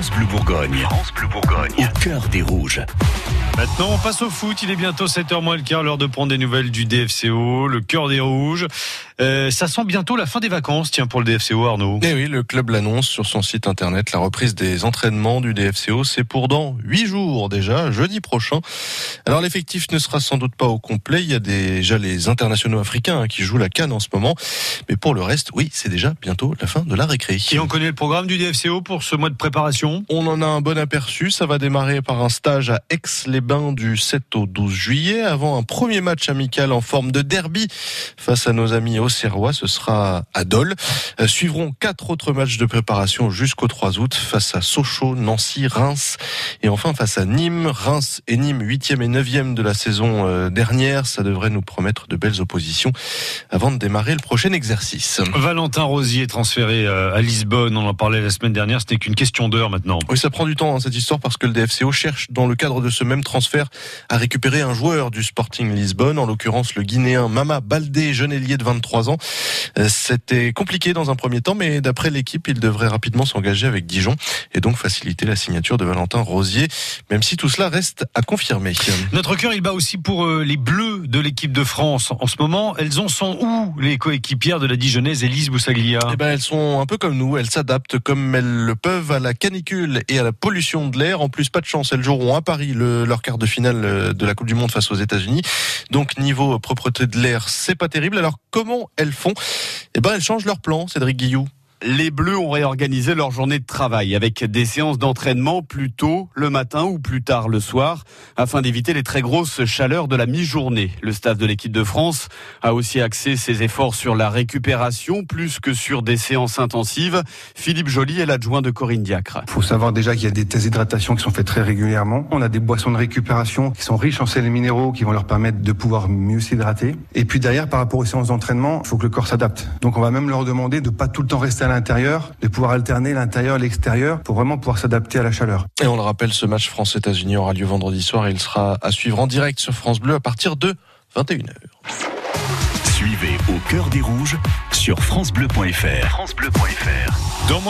France Bleu Bourgogne. France Bleu Bourgogne. Au cœur des rouges. Maintenant, on passe au foot. Il est bientôt 7h moins le quart, l'heure de prendre des nouvelles du DFCO, le cœur des rouges. Euh, ça sent bientôt la fin des vacances, tiens, pour le DFCO, Arnaud. Eh oui, le club l'annonce sur son site internet. La reprise des entraînements du DFCO, c'est pour dans 8 jours déjà, jeudi prochain. Alors l'effectif ne sera sans doute pas au complet. Il y a déjà les internationaux africains hein, qui jouent la canne en ce moment. Mais pour le reste, oui, c'est déjà bientôt la fin de la récré. Et on connaît le programme du DFCO pour ce mois de préparation On en a un bon aperçu. Ça va démarrer par un stage à Aix-les-Bains du 7 au 12 juillet avant un premier match amical en forme de derby face à nos amis auxerrois. Ce sera à Dole. Euh, suivront quatre autres matchs de préparation jusqu'au 3 août face à Sochaux, Nancy, Reims et enfin face à Nîmes. Reims et Nîmes, 8e et 9e de la saison euh, dernière. Ça devrait nous promettre de belles oppositions avant de démarrer le prochain exercice. Valentin Rosier transféré euh, à Lisbonne, on en parlait la semaine dernière, n'est qu'une question d'heure maintenant. Oui, ça prend du temps hein, cette histoire parce que le DFCO cherche dans le cadre de ce même transfert à récupérer un joueur du Sporting Lisbonne, en l'occurrence le Guinéen Mama Baldé, jeune ailier de 23 ans. Euh, C'était compliqué dans un premier temps, mais d'après l'équipe, il devrait rapidement s'engager avec Dijon et donc faciliter la signature de Valentin Rosier, même si tout cela reste à confirmer. Notre cœur, il bat aussi pour euh, les Bleus de l'équipe de France. En ce moment, elles en sont où les coéquipières de la Dijonnaise Elise Boussaglia? Eh ben, elles sont un peu comme nous, elles s'adaptent comme elles le peuvent à la canicule et à la pollution de l'air. En plus, pas de chance, elles joueront à Paris le, leur quart de finale euh, de la Coupe du Monde face aux États-Unis. Donc niveau propreté de l'air, c'est pas terrible. Alors comment elles font? Eh ben, elles changent leur plan, Cédric Guillou. Les Bleus ont réorganisé leur journée de travail avec des séances d'entraînement plus tôt le matin ou plus tard le soir afin d'éviter les très grosses chaleurs de la mi-journée. Le staff de l'équipe de France a aussi axé ses efforts sur la récupération plus que sur des séances intensives. Philippe Joly est l'adjoint de Corinne Diacre. Il faut savoir déjà qu'il y a des tests d'hydratation qui sont faits très régulièrement. On a des boissons de récupération qui sont riches en sels et minéraux qui vont leur permettre de pouvoir mieux s'hydrater. Et puis derrière, par rapport aux séances d'entraînement, il faut que le corps s'adapte. Donc on va même leur demander de pas tout le temps rester à l'intérieur, de pouvoir alterner l'intérieur et l'extérieur pour vraiment pouvoir s'adapter à la chaleur. Et on le rappelle, ce match France-États-Unis aura lieu vendredi soir et il sera à suivre en direct sur France Bleu à partir de 21h. Suivez au cœur des rouges sur FranceBleu.fr. FranceBleu.fr. Dans moins